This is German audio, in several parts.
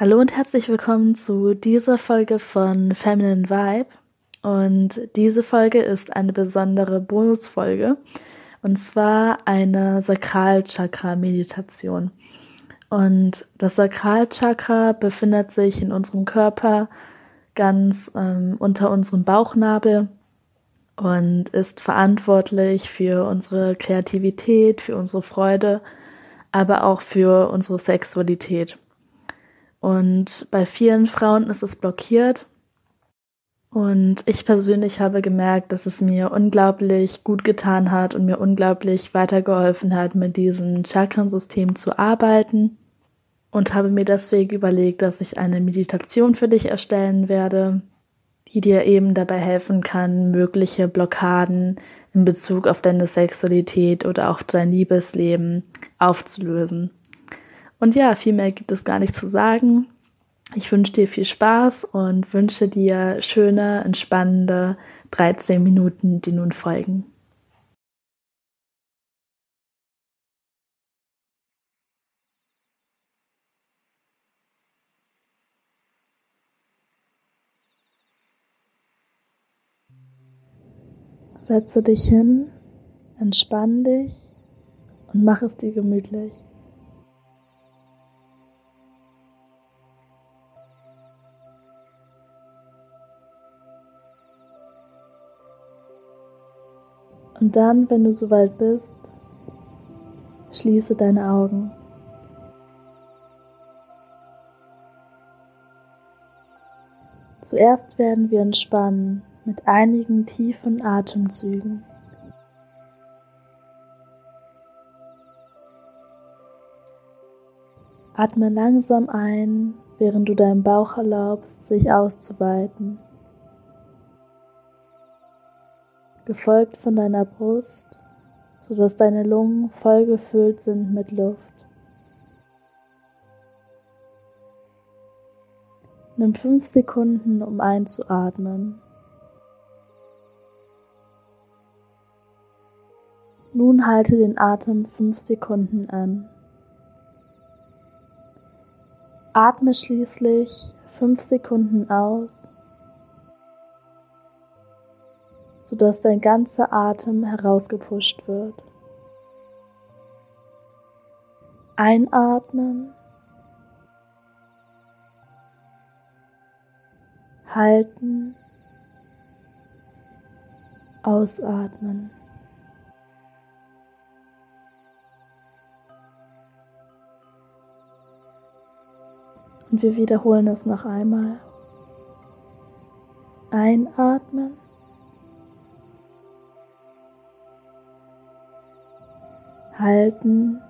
Hallo und herzlich willkommen zu dieser Folge von Feminine Vibe. Und diese Folge ist eine besondere Bonusfolge und zwar eine Sakralchakra-Meditation. Und das Sakralchakra befindet sich in unserem Körper ganz ähm, unter unserem Bauchnabel und ist verantwortlich für unsere Kreativität, für unsere Freude, aber auch für unsere Sexualität. Und bei vielen Frauen ist es blockiert. Und ich persönlich habe gemerkt, dass es mir unglaublich gut getan hat und mir unglaublich weitergeholfen hat, mit diesem Chakrensystem zu arbeiten. Und habe mir deswegen überlegt, dass ich eine Meditation für dich erstellen werde, die dir eben dabei helfen kann, mögliche Blockaden in Bezug auf deine Sexualität oder auch dein Liebesleben aufzulösen. Und ja, viel mehr gibt es gar nicht zu sagen. Ich wünsche dir viel Spaß und wünsche dir schöne, entspannende 13 Minuten, die nun folgen. Setze dich hin, entspann dich und mach es dir gemütlich. Und dann, wenn du soweit bist, schließe deine Augen. Zuerst werden wir entspannen mit einigen tiefen Atemzügen. Atme langsam ein, während du deinem Bauch erlaubst, sich auszuweiten. Gefolgt von deiner Brust, sodass deine Lungen voll gefüllt sind mit Luft. Nimm fünf Sekunden, um einzuatmen. Nun halte den Atem fünf Sekunden an. Atme schließlich fünf Sekunden aus sodass dein ganzer Atem herausgepusht wird. Einatmen. Halten. Ausatmen. Und wir wiederholen es noch einmal. Einatmen. Halten,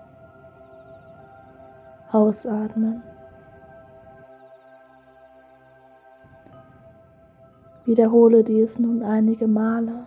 ausatmen. Wiederhole dies nun einige Male.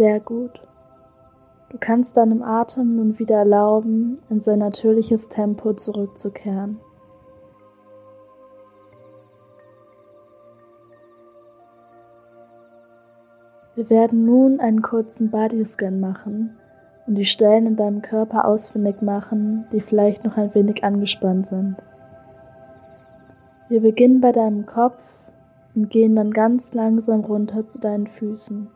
Sehr gut. Du kannst deinem Atem nun wieder erlauben, in sein natürliches Tempo zurückzukehren. Wir werden nun einen kurzen Bodyscan machen und die Stellen in deinem Körper ausfindig machen, die vielleicht noch ein wenig angespannt sind. Wir beginnen bei deinem Kopf und gehen dann ganz langsam runter zu deinen Füßen.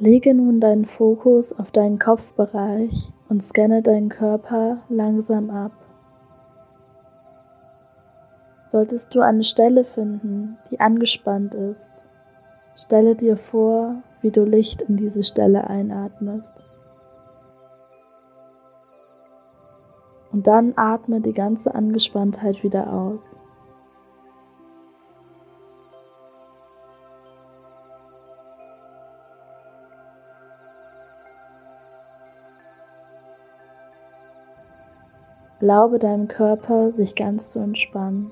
Lege nun deinen Fokus auf deinen Kopfbereich und scanne deinen Körper langsam ab. Solltest du eine Stelle finden, die angespannt ist, stelle dir vor, wie du Licht in diese Stelle einatmest. Und dann atme die ganze Angespanntheit wieder aus. Erlaube deinem Körper, sich ganz zu entspannen.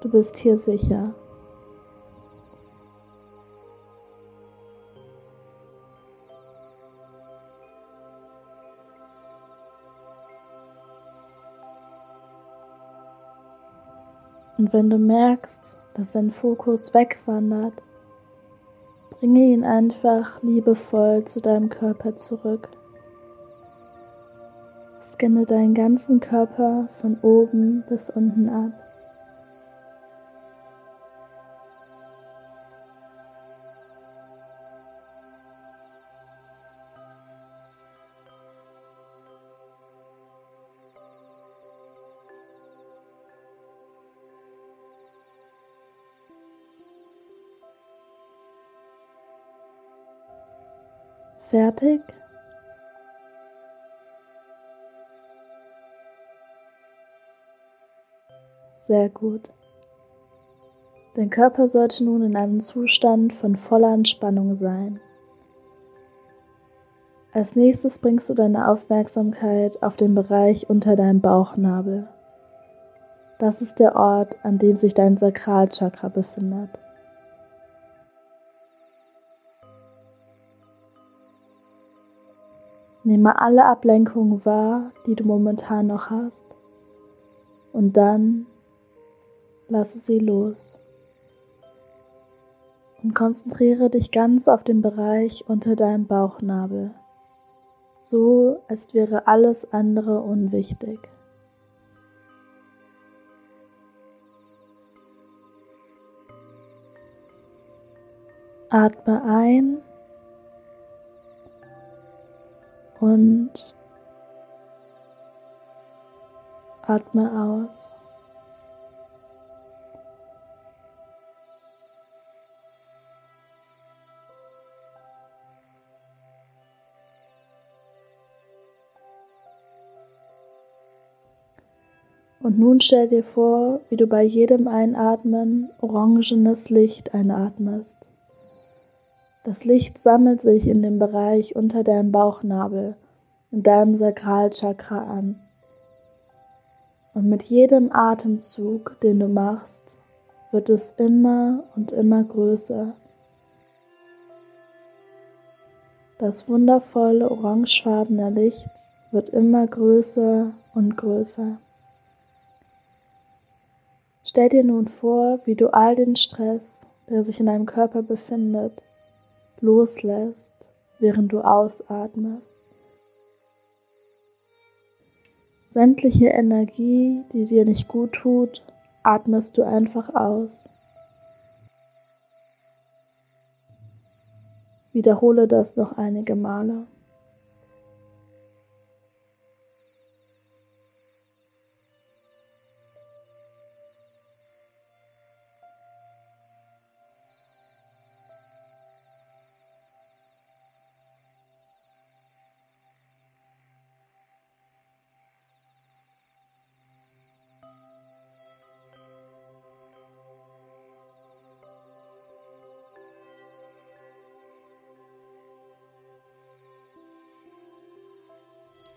Du bist hier sicher. Und wenn du merkst, dass dein Fokus wegwandert, bringe ihn einfach liebevoll zu deinem Körper zurück. Scanne deinen ganzen Körper von oben bis unten ab. Fertig? Sehr gut. Dein Körper sollte nun in einem Zustand von voller Entspannung sein. Als nächstes bringst du deine Aufmerksamkeit auf den Bereich unter deinem Bauchnabel. Das ist der Ort, an dem sich dein Sakralchakra befindet. Nehme alle Ablenkungen wahr, die du momentan noch hast. Und dann lasse sie los. Und konzentriere dich ganz auf den Bereich unter deinem Bauchnabel. So, als wäre alles andere unwichtig. Atme ein und atme aus. Und nun stell dir vor, wie du bei jedem Einatmen orangenes Licht einatmest. Das Licht sammelt sich in dem Bereich unter deinem Bauchnabel, in deinem Sakralchakra an. Und mit jedem Atemzug, den du machst, wird es immer und immer größer. Das wundervolle orangefarbene Licht wird immer größer und größer. Stell dir nun vor, wie du all den Stress, der sich in deinem Körper befindet, loslässt, während du ausatmest. Sämtliche Energie, die dir nicht gut tut, atmest du einfach aus. Wiederhole das noch einige Male.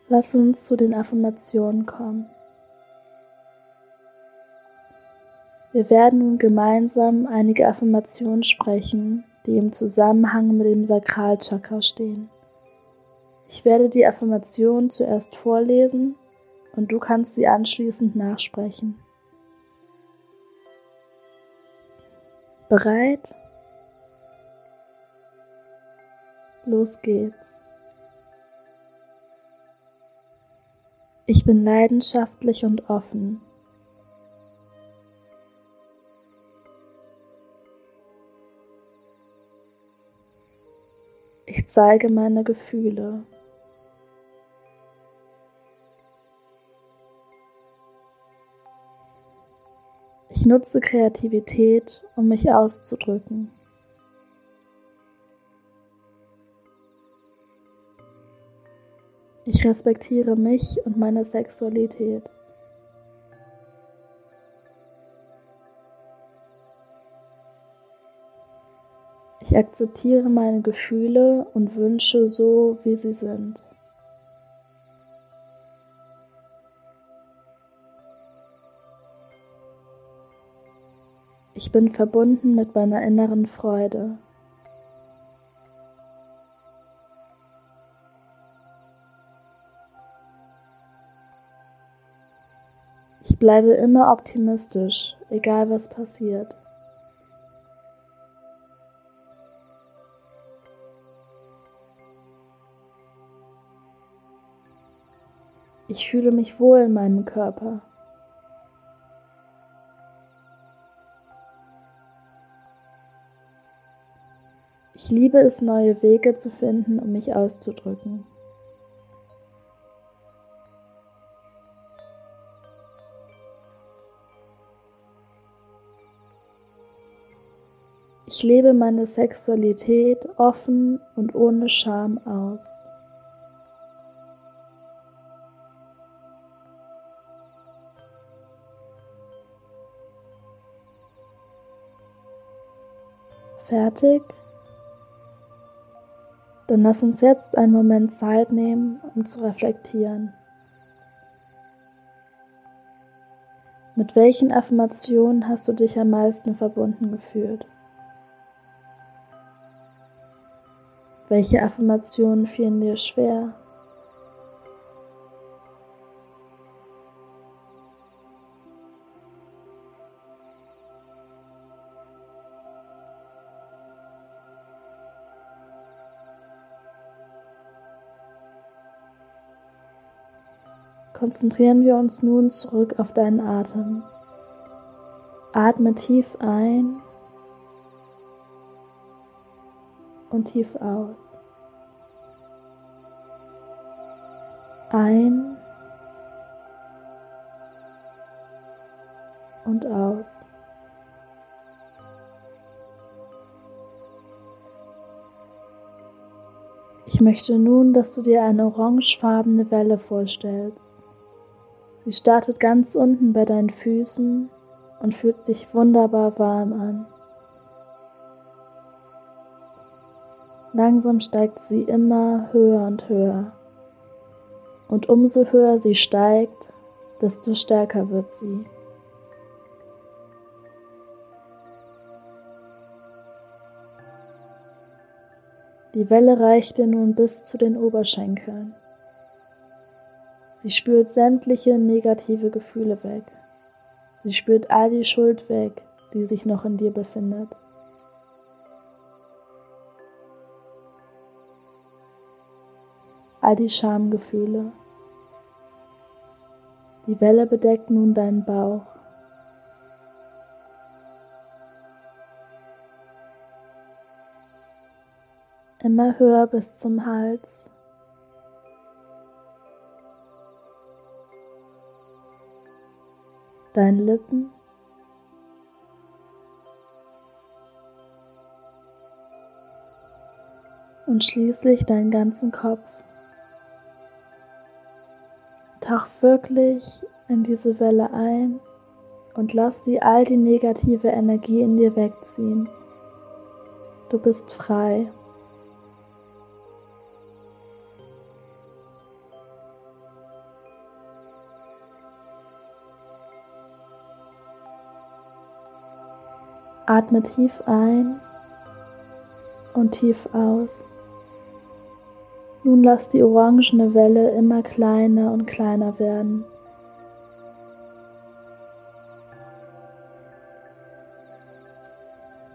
Lass uns zu den Affirmationen kommen. Wir werden nun gemeinsam einige Affirmationen sprechen, die im Zusammenhang mit dem Sakralchakra stehen. Ich werde die Affirmation zuerst vorlesen und du kannst sie anschließend nachsprechen. Bereit? Los geht's. Ich bin leidenschaftlich und offen. Ich zeige meine Gefühle. Ich nutze Kreativität, um mich auszudrücken. Ich respektiere mich und meine Sexualität. Ich akzeptiere meine Gefühle und Wünsche so, wie sie sind. Ich bin verbunden mit meiner inneren Freude. Ich bleibe immer optimistisch, egal was passiert. Ich fühle mich wohl in meinem Körper. Ich liebe es, neue Wege zu finden, um mich auszudrücken. Ich lebe meine Sexualität offen und ohne Scham aus. Fertig? Dann lass uns jetzt einen Moment Zeit nehmen, um zu reflektieren. Mit welchen Affirmationen hast du dich am meisten verbunden gefühlt? Welche Affirmationen fielen dir schwer? Konzentrieren wir uns nun zurück auf deinen Atem. Atme tief ein und tief aus. Ein und aus. Ich möchte nun, dass du dir eine orangefarbene Welle vorstellst. Sie startet ganz unten bei deinen Füßen und fühlt sich wunderbar warm an. Langsam steigt sie immer höher und höher. Und umso höher sie steigt, desto stärker wird sie. Die Welle reicht dir nun bis zu den Oberschenkeln. Sie spürt sämtliche negative Gefühle weg. Sie spürt all die Schuld weg, die sich noch in dir befindet. All die Schamgefühle. Die Welle bedeckt nun deinen Bauch. Immer höher bis zum Hals. deinen Lippen. Und schließlich deinen ganzen Kopf. Tauch wirklich in diese Welle ein und lass sie all die negative Energie in dir wegziehen. Du bist frei. Atme tief ein und tief aus. Nun lass die orangene Welle immer kleiner und kleiner werden.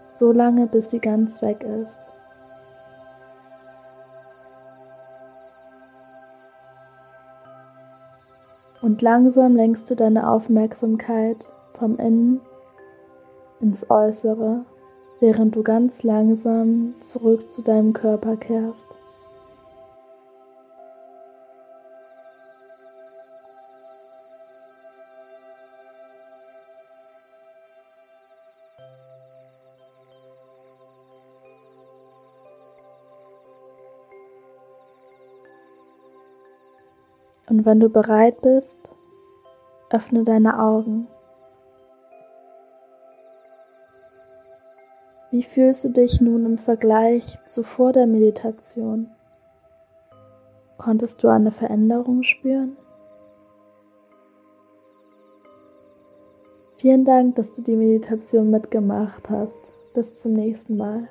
So lange, bis sie ganz weg ist. Und langsam lenkst du deine Aufmerksamkeit vom Innen ins Äußere, während du ganz langsam zurück zu deinem Körper kehrst. Und wenn du bereit bist, öffne deine Augen. Wie fühlst du dich nun im Vergleich zu vor der Meditation? Konntest du eine Veränderung spüren? Vielen Dank, dass du die Meditation mitgemacht hast. Bis zum nächsten Mal.